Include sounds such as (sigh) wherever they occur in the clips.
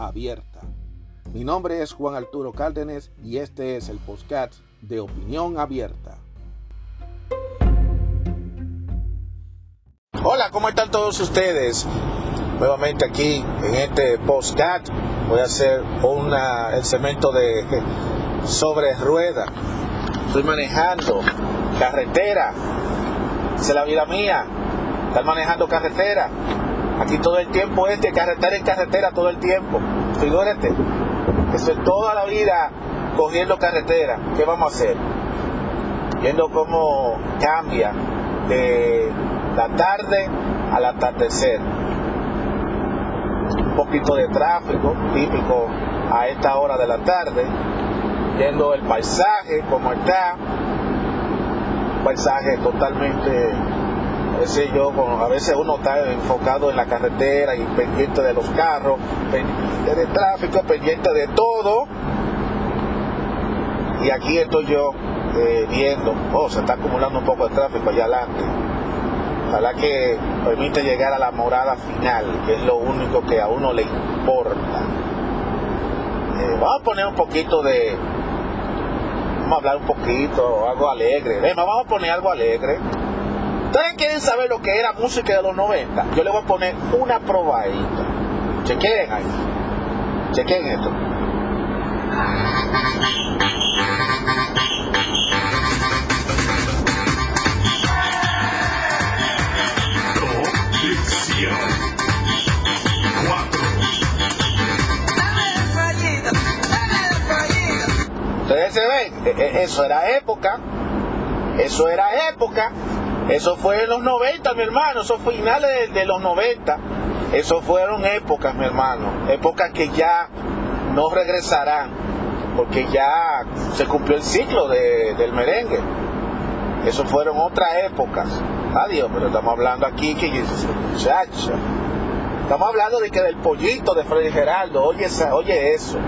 abierta. Mi nombre es Juan Arturo Cárdenas y este es el podcast de Opinión Abierta. Hola, ¿cómo están todos ustedes? Nuevamente aquí en este podcast voy a hacer una, el cemento de sobre rueda. Estoy manejando carretera. Esa es la vida mía. Estar manejando carretera. Aquí todo el tiempo es de carretera en carretera todo el tiempo. Figúrate. Eso es toda la vida cogiendo carretera. ¿Qué vamos a hacer? Viendo cómo cambia de la tarde al atardecer. Un poquito de tráfico típico a esta hora de la tarde. Viendo el paisaje como está. Un paisaje totalmente yo, a veces uno está enfocado en la carretera y pendiente de los carros, pendiente del tráfico, pendiente de todo. Y aquí estoy yo eh, viendo, oh, se está acumulando un poco de tráfico allá adelante. Ojalá que permite llegar a la morada final, que es lo único que a uno le importa. Eh, vamos a poner un poquito de. Vamos a hablar un poquito, algo alegre. vamos a poner algo alegre. ¿Ustedes quieren saber lo que era música de los 90? Yo le voy a poner una probadita. Chequen ahí. Chequen esto. Ustedes se ven, e, e, eso era época, eso era época, eso fue en los 90, mi hermano, eso fue finales de, los 90. Eso fueron épocas, mi hermano, épocas que ya no regresarán, porque ya se cumplió el ciclo del merengue. Eso fueron otras épocas. Adiós, pero estamos hablando aquí que muchacha. Estamos hablando de que del pollito de Freddy Geraldo, oye, oye eso.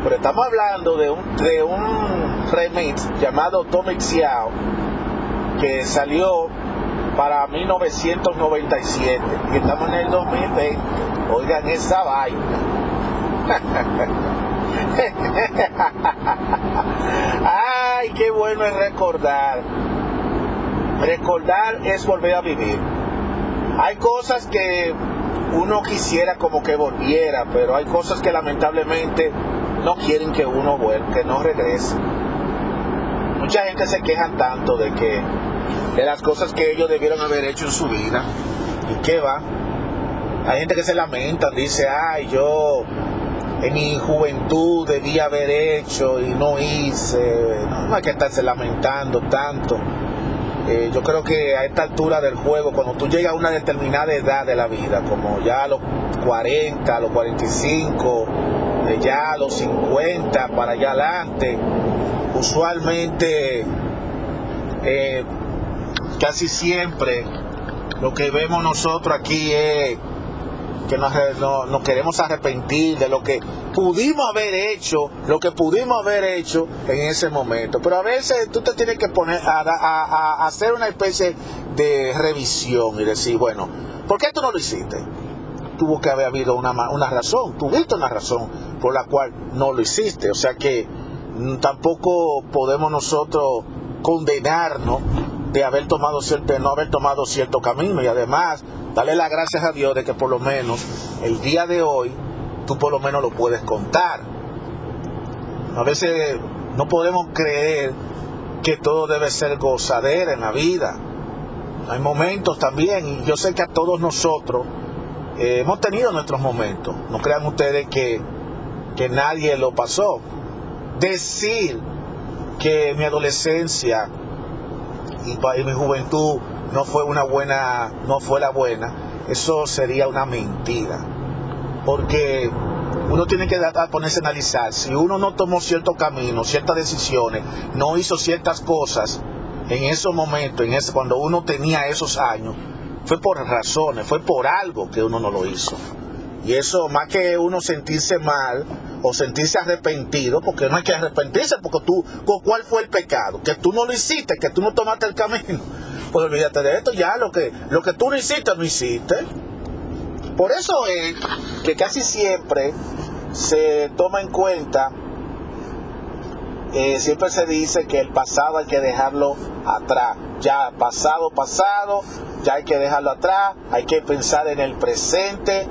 Pero estamos hablando de un, de un remix llamado Tommy Xiao que salió para 1997 y estamos en el 2020. Oigan esa vaina. (laughs) Ay, qué bueno es recordar. Recordar es volver a vivir. Hay cosas que uno quisiera como que volviera, pero hay cosas que lamentablemente no quieren que uno vuelva, que no regrese. Mucha gente se quejan tanto de que de las cosas que ellos debieron haber hecho en su vida. ¿Y qué va? Hay gente que se lamenta, dice, ay, yo en mi juventud debía haber hecho y no hice. No, hay que estarse lamentando tanto. Eh, yo creo que a esta altura del juego, cuando tú llegas a una determinada edad de la vida, como ya a los 40, a los 45, ya a los 50, para allá adelante, usualmente eh, casi siempre lo que vemos nosotros aquí es que nos, queremos arrepentir de lo que pudimos haber hecho, lo que pudimos haber hecho en ese momento. Pero a veces tú te tienes que poner a, hacer una especie de revisión y decir, bueno, ¿por qué tú no lo hiciste? Tuvo que haber habido una, razón, tuviste una razón por la cual no lo hiciste. O sea que tampoco podemos nosotros condenarnos de haber tomado cierto, no haber tomado cierto camino y además darle las gracias a Dios de que por lo menos el día de hoy tú por lo menos lo puedes contar. A veces no podemos creer que todo debe ser gozadera en la vida. Hay momentos también y yo sé que a todos nosotros eh, hemos tenido nuestros momentos. No crean ustedes que, que nadie lo pasó. Decir que mi adolescencia y, mi juventud no fue una buena, no fue la buena, eso sería una mentira. Porque uno tiene que ponerse a analizar si uno no tomó cierto camino, ciertas decisiones, no hizo ciertas cosas en esos momentos, en ese, cuando uno tenía esos años, fue por razones, fue por algo que uno no lo hizo. Y eso, más que uno sentirse mal o sentirse arrepentido, porque no hay que arrepentirse, porque tú, ¿cuál fue el pecado? Que tú no lo hiciste, que tú no tomaste el camino. (laughs) Pues olvídate de esto, ya lo que, lo que tú no hiciste, no hiciste. Por eso es que casi siempre se toma en cuenta, eh, siempre se dice que el pasado hay que dejarlo atrás. Ya pasado, pasado, ya hay que dejarlo atrás, hay que pensar en el presente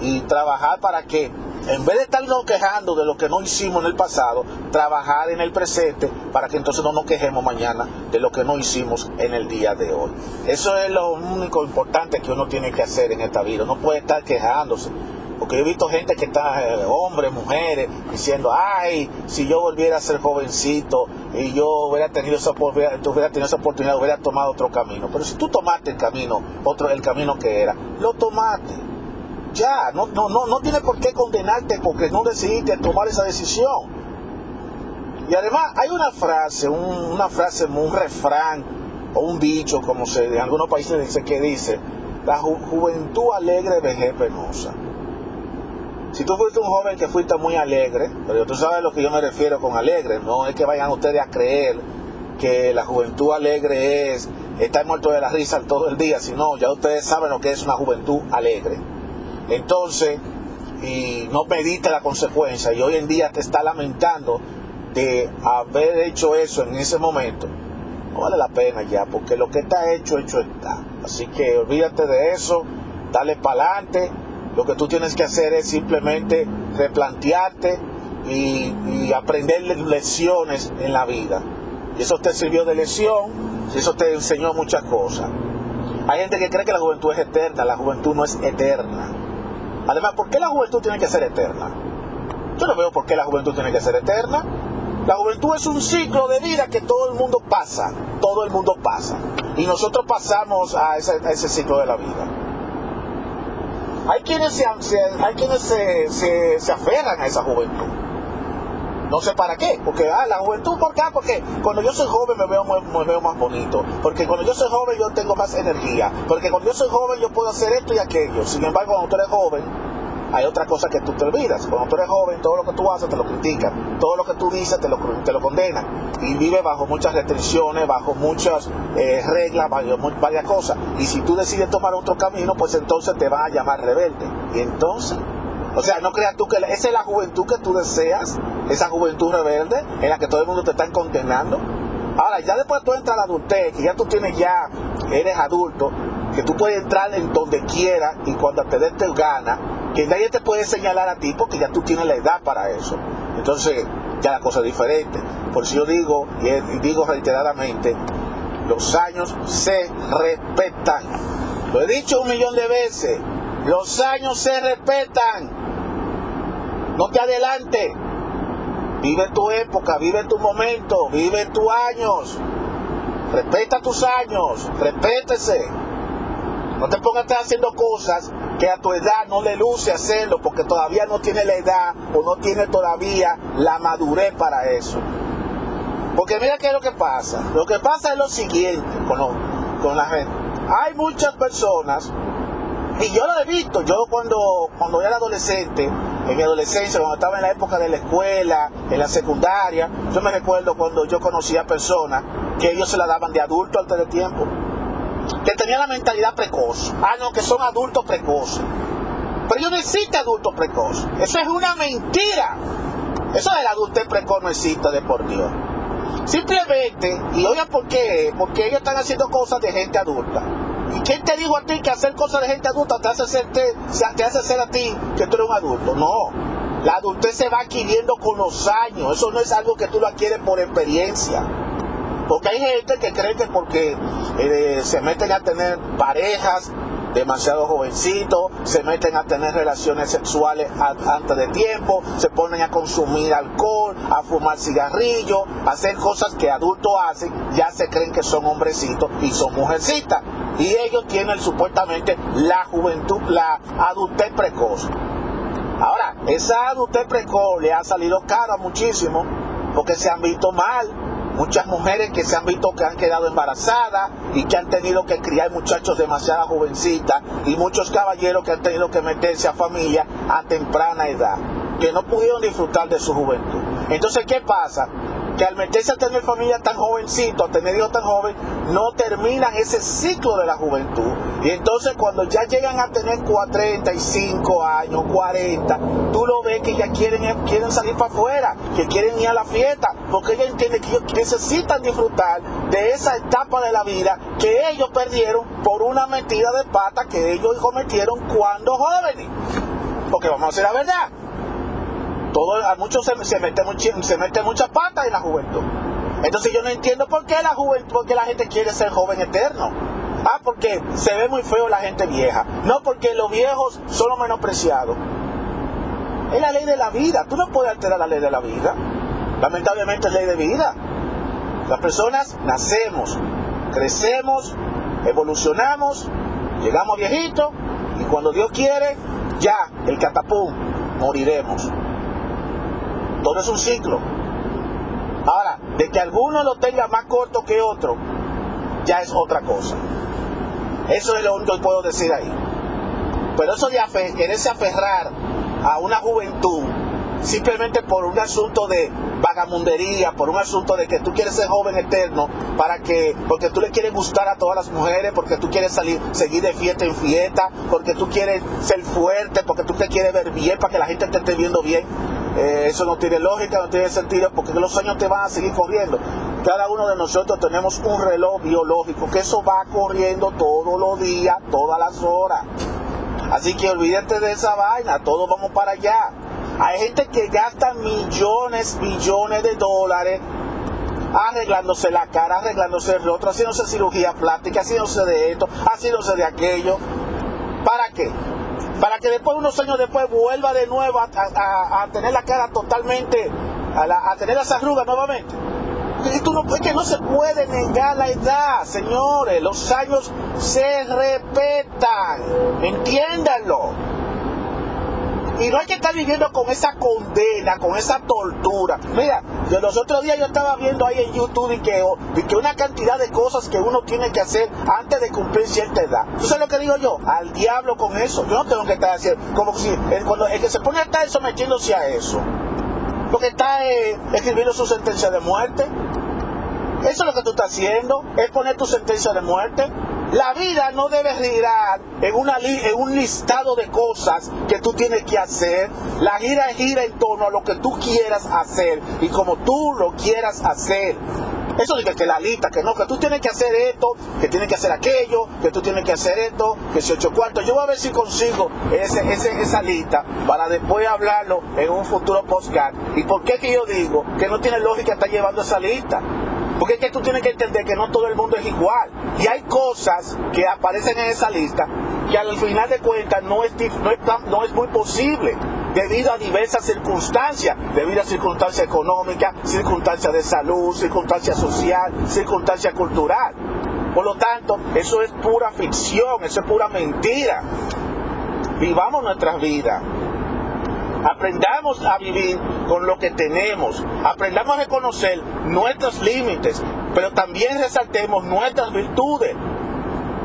y trabajar para que, en vez de estarnos quejando de lo que no hicimos en el pasado, trabajar en el presente para que entonces no nos quejemos mañana de lo que no hicimos en el día de hoy. Eso es lo único importante que uno tiene que hacer en esta vida. No puede estar quejándose. Porque yo he visto gente que está, eh, hombres, mujeres, diciendo, ay, si yo volviera a ser jovencito y yo hubiera tenido esa, hubiera tenido esa oportunidad, hubiera tomado otro camino. Pero si tú tomaste el camino, otro, el camino que era, lo tomaste ya, no, no, no, no tiene por qué condenarte porque no decidiste tomar esa decisión. Y además hay una frase, una frase, un refrán o un dicho, como se en algunos países dice, que dice, la juventud alegre, vejez penosa. Si tú fuiste un joven que fuiste muy alegre, pero tú sabes a lo que yo me refiero con alegre, no es que vayan ustedes a creer que la juventud alegre es estar muerto de la risa todo el día, sino ya ustedes saben lo que es una juventud alegre. Entonces, y no pediste la consecuencia y hoy en día te está lamentando de haber hecho eso en ese momento, no vale la pena ya, porque lo que está hecho, hecho está. Así que olvídate de eso, dale para adelante. Lo que tú tienes que hacer es simplemente replantearte y, y aprender lecciones en la vida. Y eso te sirvió de lección, y eso te enseñó muchas cosas. Hay gente que cree que la juventud es eterna, la juventud no es eterna. Además, ¿por qué la juventud tiene que ser eterna? Yo no veo por qué la juventud tiene que ser eterna. La juventud es un ciclo de vida que todo el mundo pasa, todo el mundo pasa. Y nosotros pasamos a ese, ciclo de la vida. Hay quienes, se, se aferran a esa juventud. No sé para qué, porque ah, la juventud, ¿por qué? Porque cuando yo soy joven me veo, me veo más bonito, porque cuando yo soy joven yo tengo más energía, porque cuando yo soy joven yo puedo hacer esto y aquello. Sin embargo, cuando tú eres joven, hay otra cosa que tú te olvidas. Cuando tú eres joven, todo lo que tú haces te lo critican, todo lo que tú dices te lo, te lo condenan, y vive bajo muchas restricciones, bajo muchas eh, reglas, varias cosas. Y si tú decides tomar otro camino, pues entonces te van a llamar rebelde. Y entonces o sea, no creas tú que esa es la juventud que tú deseas, esa juventud rebelde en la que todo el mundo te está condenando. Ahora, ya después tú entras a la adultez, que ya tú tienes ya, eres adulto, que tú puedes entrar en donde quieras y cuando te des te gana, que nadie te puede señalar a ti porque ya tú tienes la edad para eso. Entonces, ya la cosa es diferente. Por eso yo digo, y digo reiteradamente, los años se respetan. Lo he dicho un millón de veces, los años se respetan. No te adelante. Vive tu época, vive tu momento, vive tus años. Respeta tus años, respétese. No te pongas haciendo cosas que a tu edad no le luce hacerlo porque todavía no tiene la edad o no tiene todavía la madurez para eso. Porque mira qué es lo que pasa. Lo que pasa es lo siguiente con, con la gente. Hay muchas personas y yo lo he visto, yo cuando, cuando era adolescente, en mi adolescencia, cuando estaba en la época de la escuela, en la secundaria, yo me recuerdo cuando yo conocía personas que ellos se la daban de adulto antes de tiempo, que tenían la mentalidad precoz. Ah, no, que son adultos precoces. Pero yo no existe adulto precoz. Eso es una mentira. Eso del adultez precoz no existe de por Dios. Simplemente, y oigan por qué, porque ellos están haciendo cosas de gente adulta. ¿Y quién te dijo a ti que hacer cosas de gente adulta te hace, ser, te, hace ser a ti que tú eres un adulto? No. La adultez se va adquiriendo con los años. Eso no es algo que tú lo adquieres por experiencia. Porque hay gente que cree que porque eh, se meten a tener parejas demasiado jovencitos, se meten a tener relaciones sexuales antes de tiempo, se ponen a consumir alcohol, a fumar cigarrillos, a hacer cosas que adultos hacen, ya se creen que son hombrecitos y son mujercitas. Y ellos tienen supuestamente la juventud, la adultez precoz. Ahora, esa adultez precoz le ha salido cara muchísimo porque se han visto mal. Muchas mujeres que se han visto que han quedado embarazadas y que han tenido que criar muchachos demasiado jovencitas y muchos caballeros que han tenido que meterse a familia a temprana edad, que no pudieron disfrutar de su juventud. Entonces, ¿qué pasa? Que al meterse a tener familia tan jovencito, a tener hijos tan joven, no terminan ese ciclo de la juventud. Y entonces cuando ya llegan a tener 35 años, 40, tú lo ves que ya quieren, quieren salir para afuera, que quieren ir a la fiesta, porque ellos entienden que ellos necesitan disfrutar de esa etapa de la vida que ellos perdieron por una metida de pata que ellos cometieron cuando jóvenes. Porque vamos a decir la verdad, a muchos se, mete, se mete mucha pata en la juventud. Entonces yo no entiendo por qué la juventud, por qué la gente quiere ser joven eterno. Ah, porque se ve muy feo la gente vieja. No porque los viejos son los menospreciados. Es la ley de la vida. Tú no puedes alterar la ley de la vida. Lamentablemente es ley de vida. Las personas nacemos, crecemos, evolucionamos, llegamos viejitos y cuando Dios quiere, ya, el catapum, moriremos. Todo es un ciclo. Ahora, de que alguno lo tenga más corto que otro, ya es otra cosa. Eso es lo único que puedo decir ahí. Pero eso de quererse aferrar a una juventud simplemente por un asunto de vagamundería, por un asunto de que tú quieres ser joven eterno, para que, porque tú le quieres gustar a todas las mujeres, porque tú quieres salir, seguir de fiesta en fiesta, porque tú quieres ser fuerte, porque tú te quieres ver bien, para que la gente te esté viendo bien. Eh, eso no tiene lógica, no tiene sentido, porque los años te van a seguir corriendo. Cada uno de nosotros tenemos un reloj biológico, que eso va corriendo todos los días, todas las horas. Así que olvídate de esa vaina, todos vamos para allá. Hay gente que gasta millones, millones de dólares arreglándose la cara, arreglándose el rostro, haciéndose cirugía plástica, haciéndose de esto, haciéndose de aquello. ¿Para qué? Para que después, unos años después, vuelva de nuevo a, tener la cara totalmente, a, a tener las arrugas nuevamente. Es que no se puede negar la edad, señores. Los años se respetan. Entiéndanlo. Y no hay que estar viviendo con esa condena, con esa tortura. Mira, los otros días yo estaba viendo ahí en YouTube y que, y que una cantidad de cosas que uno tiene que hacer antes de cumplir cierta edad. ¿Tú sabes lo que digo yo? Al diablo con eso. Yo no tengo que estar haciendo, como si el, que se pone a estar sometiéndose a eso, lo que está eh, escribiendo su sentencia de muerte. Eso es lo que tú estás haciendo, es poner tu sentencia de muerte. La vida no debe girar en, una en un listado de cosas que tú tienes que hacer. La gira gira en torno a lo que tú quieras hacer y como tú lo quieras hacer. Eso dice que la lista, que no, que tú tienes que hacer esto, que tienes que hacer aquello, que tú tienes que hacer esto, que si ocho cuartos. Yo voy a ver si consigo ese, esa lista para después hablarlo en un futuro postcard. ¿Y por qué que yo digo que no tiene lógica estar llevando esa lista? Porque es que tú tienes que entender que no todo el mundo es igual. Y hay cosas que aparecen en esa lista que al final de cuentas no es, no es, muy posible debido a diversas circunstancias, debido a circunstancias económicas, circunstancias de salud, circunstancias social, circunstancias cultural. Por lo tanto, eso es pura ficción, eso es pura mentira. Vivamos nuestras vidas Aprendamos a vivir con lo que tenemos. Aprendamos a reconocer nuestros límites, pero también resaltemos nuestras virtudes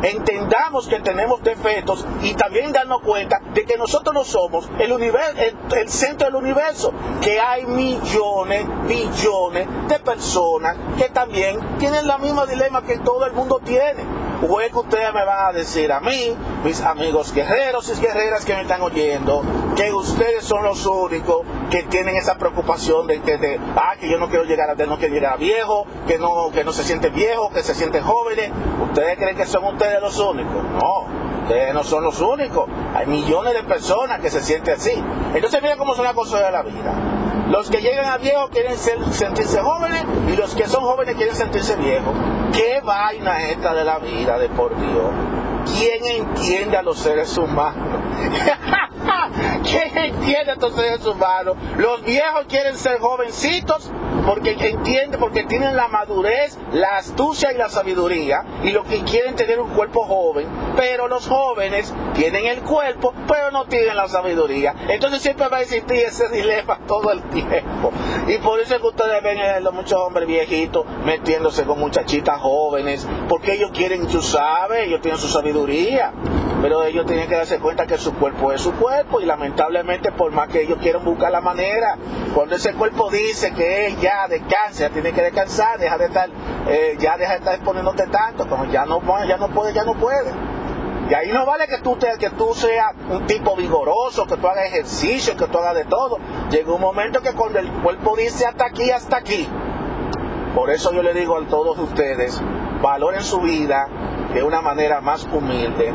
entendamos que tenemos defectos y también darnos cuenta de que nosotros no somos el, centro del universo, que hay millones, billones de personas que también tienen la misma dilema que todo el mundo tiene. O es que ustedes me van a decir a mí, mis amigos guerreros y guerreras que me están oyendo, que ustedes son los únicos que tienen esa preocupación de que, de, ah, que yo no quiero llegar a, no quiero llegar a viejo, que no, que no se siente viejo, que se siente jóvenes. ¿Ustedes creen que son ustedes los únicos. No, ustedes no son los únicos. Hay millones de personas que se sienten así. Entonces mira cómo son las cosas de la vida. Los que llegan a viejos quieren sentirse jóvenes y los que son jóvenes quieren sentirse viejos. ¿Qué vaina esta de la vida, de por Dios? ¿Quién entiende a los seres humanos? (laughs) ¿Quién entiende a los seres humanos? Los viejos quieren ser jovencitos porque entienden, porque tienen la madurez, la astucia y la sabiduría, y lo que quieren tener un cuerpo joven, pero los jóvenes tienen el cuerpo, pero no tienen la sabiduría. Entonces siempre va a existir ese dilema (laughs) todo el tiempo. Y por eso es que ustedes ven a los muchos hombres viejitos metiéndose con muchachitas jóvenes, porque ellos quieren, tú sabes, ellos tienen su sabiduría pero ellos tienen que darse cuenta que su cuerpo es su cuerpo y lamentablemente por más que ellos quieran buscar la manera, cuando ese cuerpo dice que es ya descansa, tiene que descansar, deja de estar, eh, ya deja de estar exponiéndote tanto, como ya no, ya no puede, ya no puede. Y ahí no vale que tú, te, que tú seas un tipo vigoroso, que tú hagas ejercicio, que tú hagas de todo. Llega un momento que cuando el cuerpo dice hasta aquí, hasta aquí. Por eso yo le digo a todos ustedes, valoren su vida de una manera más humilde,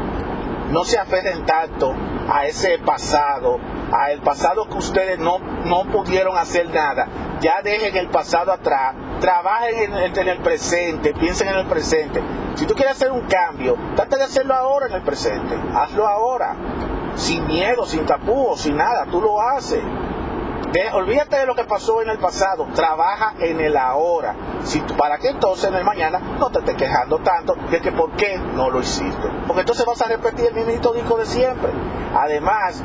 no se aferren tanto a ese pasado, a el pasado que ustedes no, no pudieron hacer nada. Ya dejen el pasado atrás, trabajen en, el presente, piensen en el presente. Si tú quieres hacer un cambio, trata de hacerlo ahora en el presente. Hazlo ahora, sin miedo, sin tapujos, sin nada. Tú lo haces olvídate de lo que pasó en el pasado, trabaja en el ahora. Si, ¿Para qué entonces en el mañana no te estés quejando tanto de que por qué no lo hiciste? Porque entonces vas a repetir el mismo disco de siempre. Además,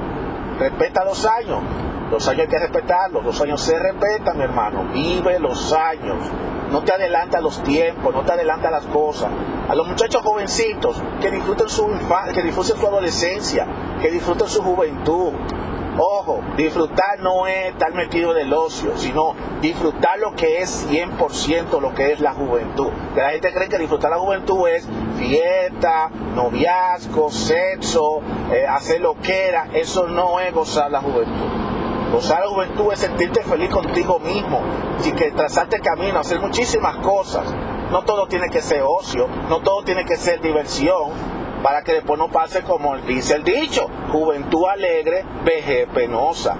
respeta los años. Los años hay que respetarlos, los años se respetan, mi hermano. Vive los años. No te adelanta los tiempos, no te adelanta las cosas. A los muchachos jovencitos que disfruten su infancia, que disfruten su adolescencia, que disfruten su juventud, Ojo, disfrutar no es estar metido en el ocio, sino disfrutar lo que es 100% lo que es la juventud. La gente cree que disfrutar la juventud es fiesta, noviazgo, sexo, eh, hacer lo que era. Eso no es gozar la juventud. Gozar la juventud es sentirte feliz contigo mismo y que trazarte camino, hacer muchísimas cosas. No todo tiene que ser ocio, no todo tiene que ser diversión, para que después no pase como dice el dicho, juventud alegre, vejez penosa.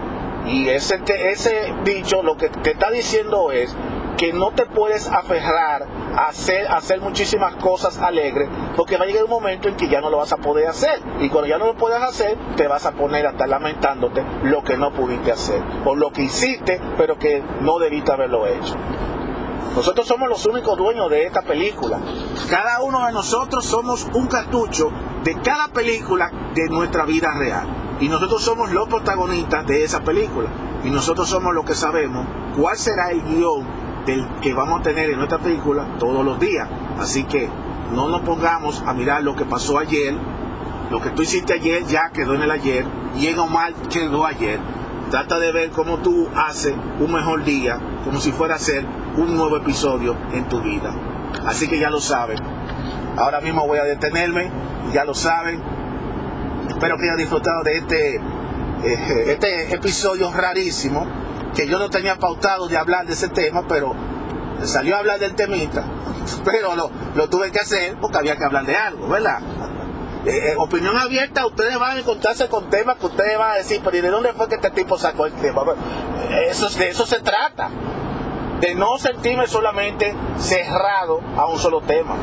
Y ese, ese dicho lo que te está diciendo es que no te puedes aferrar a hacer, hacer muchísimas cosas alegres, porque va a llegar un momento en que ya no lo vas a poder hacer. Y cuando ya no lo puedas hacer, te vas a poner a estar lamentándote lo que no pudiste hacer, o lo que hiciste, pero que no debiste haberlo hecho. Nosotros somos los únicos dueños de esta película. Cada uno de nosotros somos un cartucho de cada película de nuestra vida real. Y nosotros somos los protagonistas de esa película. Y nosotros somos los que sabemos cuál será el guion del que vamos a tener en nuestra película todos los días. Así que no nos pongamos a mirar lo que pasó ayer. Lo que tú hiciste ayer ya quedó en el ayer. Llega mal quedó ayer. Trata de ver cómo tú haces un mejor día, como si fuera a ser un nuevo episodio en tu vida. Así que ya lo saben. Ahora mismo voy a detenerme, ya lo saben. Espero que hayan disfrutado de este, eh, este episodio rarísimo, que yo no tenía pautado de hablar de ese tema, pero salió a hablar del temita, (laughs) pero lo, lo tuve que hacer porque había que hablar de algo, ¿verdad? Eh, eh, opinión abierta, ustedes van a encontrarse con temas que ustedes van a decir, pero ¿y de dónde fue que este tipo sacó el tema? Eso, de eso se trata de no sentirme solamente cerrado a un solo tema.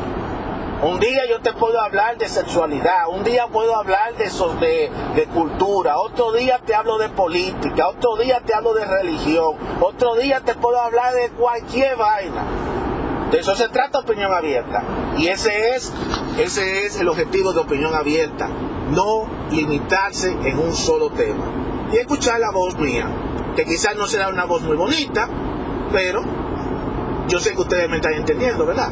Un día yo te puedo hablar de sexualidad, un día puedo hablar de, de, de, cultura, otro día te hablo de política, otro día te hablo de religión, otro día te puedo hablar de cualquier vaina. De eso se trata opinión abierta. Y ese es, ese es el objetivo de opinión abierta. No limitarse en un solo tema. Y escuchar la voz mía, que quizás no será una voz muy bonita, pero yo sé que ustedes me están entendiendo, ¿verdad?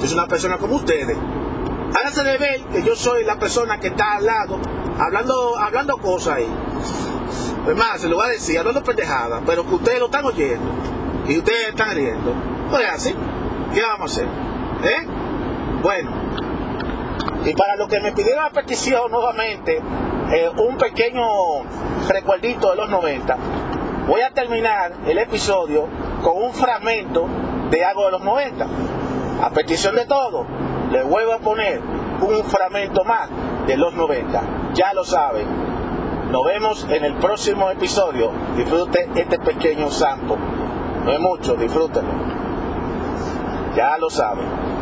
Yo soy una persona como ustedes. Háganse de ver que yo soy la persona que está al lado, hablando, hablando cosas ahí. Es más, se lo voy a decir, hablando pendejadas, pero que ustedes lo están oyendo y ustedes están riendo. Pues así, ¿qué vamos a hacer? ¿Eh? Bueno, y para los que me pidieron la petición nuevamente, eh, un pequeño recuerdito de los 90, voy a terminar el episodio con un fragmento de algo de los 90. A petición de todos, le vuelvo a poner un fragmento más de los 90. Ya lo saben. Nos vemos en el próximo episodio. Disfrute este pequeño sampo. No es mucho, disfrútenlo. Ya lo saben.